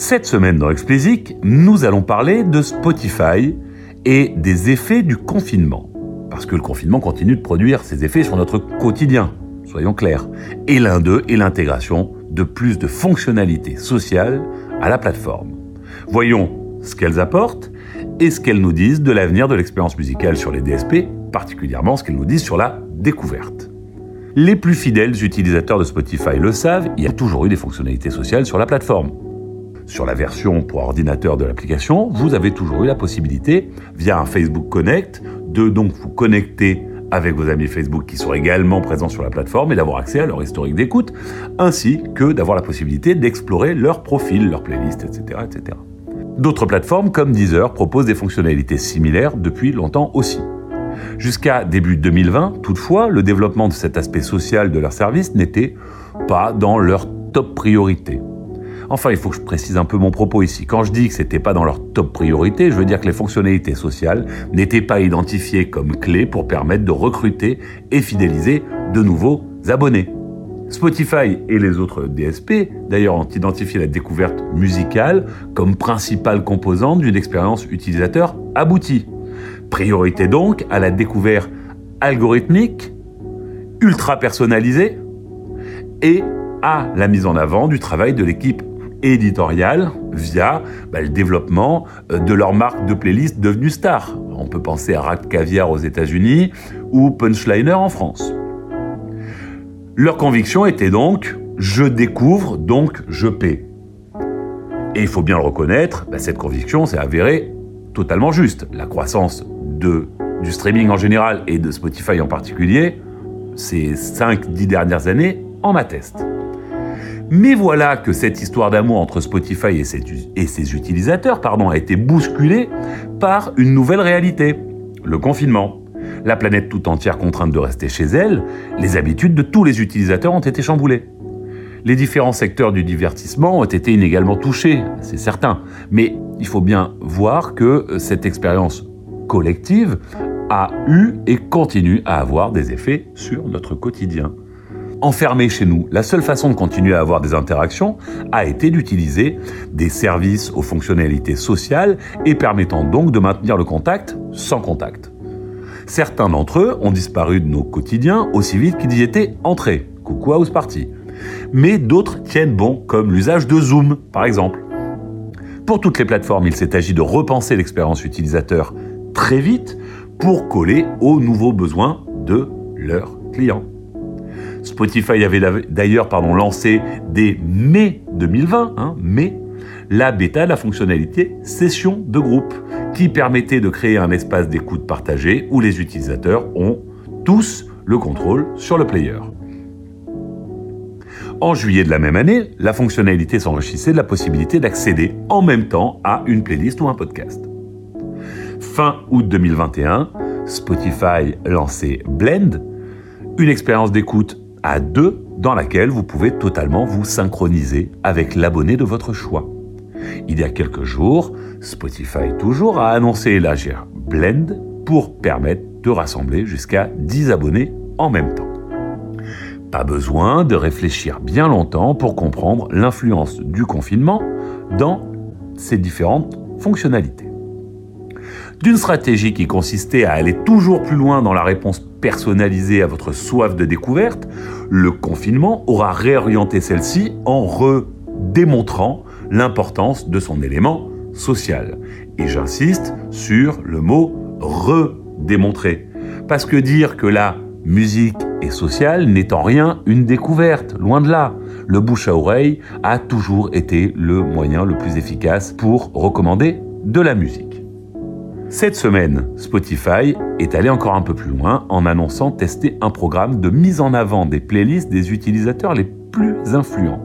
Cette semaine dans Explicit, nous allons parler de Spotify et des effets du confinement. Parce que le confinement continue de produire ses effets sur notre quotidien, soyons clairs. Et l'un d'eux est l'intégration de plus de fonctionnalités sociales à la plateforme. Voyons ce qu'elles apportent et ce qu'elles nous disent de l'avenir de l'expérience musicale sur les DSP, particulièrement ce qu'elles nous disent sur la découverte. Les plus fidèles utilisateurs de Spotify le savent, il y a toujours eu des fonctionnalités sociales sur la plateforme. Sur la version pour ordinateur de l'application, vous avez toujours eu la possibilité, via un Facebook Connect, de donc vous connecter avec vos amis Facebook qui sont également présents sur la plateforme et d'avoir accès à leur historique d'écoute, ainsi que d'avoir la possibilité d'explorer leur profil, leur playlist, etc. etc. D'autres plateformes comme Deezer proposent des fonctionnalités similaires depuis longtemps aussi. Jusqu'à début 2020, toutefois, le développement de cet aspect social de leur service n'était pas dans leur top priorité. Enfin, il faut que je précise un peu mon propos ici. Quand je dis que c'était pas dans leur top priorité, je veux dire que les fonctionnalités sociales n'étaient pas identifiées comme clés pour permettre de recruter et fidéliser de nouveaux abonnés. Spotify et les autres DSP, d'ailleurs, ont identifié la découverte musicale comme principale composante d'une expérience utilisateur aboutie. Priorité donc à la découverte algorithmique, ultra personnalisée et à la mise en avant du travail de l'équipe éditoriale via bah, le développement euh, de leur marque de playlist devenue star. On peut penser à Rat Caviar aux États-Unis ou Punchliner en France. Leur conviction était donc je découvre, donc je paie. Et il faut bien le reconnaître, bah, cette conviction s'est avérée totalement juste. La croissance du streaming en général et de Spotify en particulier, ces 5-10 dernières années en attestent. Mais voilà que cette histoire d'amour entre Spotify et ses, utilisateurs a été bousculée par une nouvelle réalité, le confinement. La planète tout entière contrainte de rester chez elle, les habitudes de tous les utilisateurs ont été chamboulées. Les différents secteurs du divertissement ont été inégalement touchés, c'est certain, mais il faut bien voir que cette expérience collective a eu et continue à avoir des effets sur notre quotidien enfermés chez nous, la seule façon de continuer à avoir des interactions a été d'utiliser des services aux fonctionnalités sociales et permettant donc de maintenir le contact sans contact. Certains d'entre eux ont disparu de nos quotidiens aussi vite qu'ils y étaient entrés. Coucou House Party. Mais d'autres tiennent bon, comme l'usage de Zoom, par exemple. Pour toutes les plateformes, il s'est agi de repenser l'expérience utilisateur très vite pour coller aux nouveaux besoins de leurs clients. Spotify avait d'ailleurs lancé dès mai 2020, hein, mai, la bêta la fonctionnalité session de groupe, qui permettait de créer un espace d'écoute partagé où les utilisateurs ont tous le contrôle sur le player. En juillet de la même année, la fonctionnalité s'enrichissait de la possibilité d'accéder en même temps à une playlist ou un podcast. Fin août 2021, Spotify lançait Blend, une expérience d'écoute à deux dans laquelle vous pouvez totalement vous synchroniser avec l'abonné de votre choix. Il y a quelques jours, Spotify toujours a annoncé la gère Blend pour permettre de rassembler jusqu'à 10 abonnés en même temps. Pas besoin de réfléchir bien longtemps pour comprendre l'influence du confinement dans ces différentes fonctionnalités. D'une stratégie qui consistait à aller toujours plus loin dans la réponse personnalisée à votre soif de découverte, le confinement aura réorienté celle-ci en redémontrant l'importance de son élément social. Et j'insiste sur le mot redémontrer. Parce que dire que la musique est sociale n'est en rien une découverte, loin de là. Le bouche à oreille a toujours été le moyen le plus efficace pour recommander de la musique. Cette semaine, Spotify est allé encore un peu plus loin en annonçant tester un programme de mise en avant des playlists des utilisateurs les plus influents.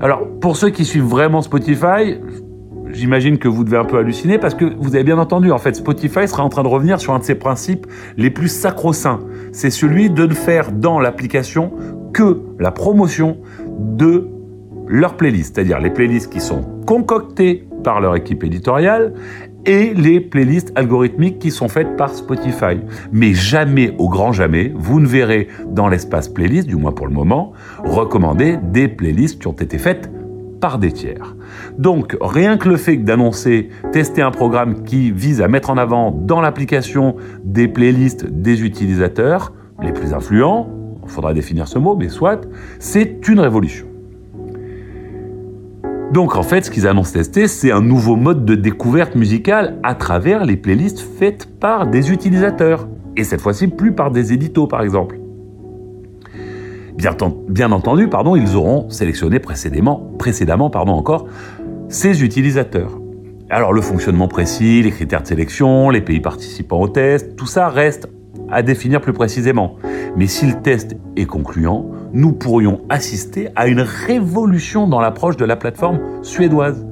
Alors, pour ceux qui suivent vraiment Spotify, j'imagine que vous devez un peu halluciner parce que vous avez bien entendu, en fait, Spotify sera en train de revenir sur un de ses principes les plus sacro-saints. C'est celui de ne faire dans l'application que la promotion de leurs playlists, c'est-à-dire les playlists qui sont concoctées par leur équipe éditoriale et les playlists algorithmiques qui sont faites par Spotify. Mais jamais, au grand jamais, vous ne verrez dans l'espace playlist, du moins pour le moment, recommander des playlists qui ont été faites par des tiers. Donc rien que le fait d'annoncer, tester un programme qui vise à mettre en avant dans l'application des playlists des utilisateurs les plus influents, il faudra définir ce mot, mais soit, c'est une révolution. Donc en fait, ce qu'ils annoncent tester, c'est un nouveau mode de découverte musicale à travers les playlists faites par des utilisateurs. Et cette fois-ci, plus par des éditos, par exemple. Bien, entendu, pardon, ils auront sélectionné précédemment, précédemment pardon, encore, ces utilisateurs. Alors le fonctionnement précis, les critères de sélection, les pays participants au test, tout ça reste à définir plus précisément. Mais si le test est concluant, nous pourrions assister à une révolution dans l'approche de la plateforme suédoise.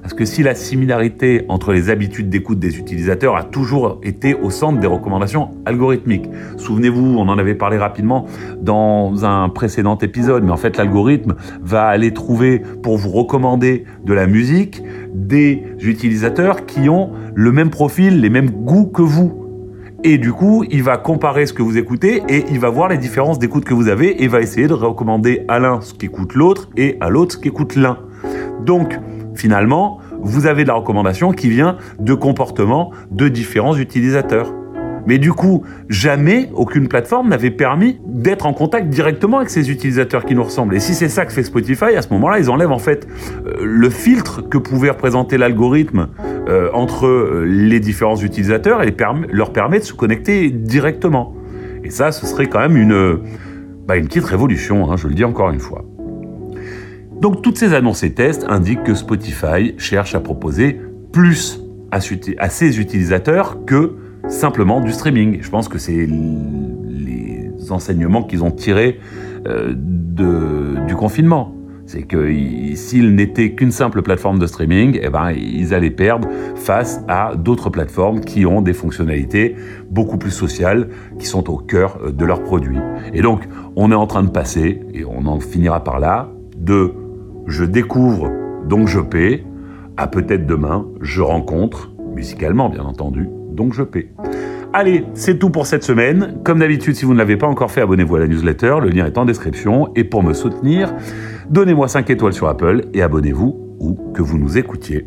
Parce que si la similarité entre les habitudes d'écoute des utilisateurs a toujours été au centre des recommandations algorithmiques, souvenez-vous, on en avait parlé rapidement dans un précédent épisode, mais en fait l'algorithme va aller trouver pour vous recommander de la musique des utilisateurs qui ont le même profil, les mêmes goûts que vous. Et du coup, il va comparer ce que vous écoutez et il va voir les différences d'écoute que vous avez et va essayer de recommander à l'un ce qu'écoute l'autre et à l'autre ce qu'écoute l'un. Donc, finalement, vous avez de la recommandation qui vient de comportements de différents utilisateurs. Mais du coup, jamais aucune plateforme n'avait permis d'être en contact directement avec ces utilisateurs qui nous ressemblent. Et si c'est ça que fait Spotify, à ce moment-là, ils enlèvent en fait euh, le filtre que pouvait représenter l'algorithme euh, entre euh, les différents utilisateurs et leur permet de se connecter directement. Et ça, ce serait quand même une, bah, petite révolution, hein, je le dis encore une fois. Donc toutes ces annonces et tests indiquent que Spotify cherche à proposer plus à ses utilisateurs que simplement du streaming. Je pense que c'est les enseignements qu'ils ont tirés euh, du confinement. C'est que s'ils n'étaient qu'une simple plateforme de streaming, eh ben, ils allaient perdre face à d'autres plateformes qui ont des fonctionnalités beaucoup plus sociales, qui sont au cœur euh, de leurs produits. Et donc, on est en train de passer, et on en finira par là, de je découvre, donc je paie, à peut-être demain, je rencontre, musicalement bien entendu, donc je paie. Allez, c'est tout pour cette semaine. Comme d'habitude, si vous ne l'avez pas encore fait, abonnez-vous à la newsletter, le lien est en description. Et pour me soutenir, donnez-moi 5 étoiles sur Apple et abonnez-vous où que vous nous écoutiez.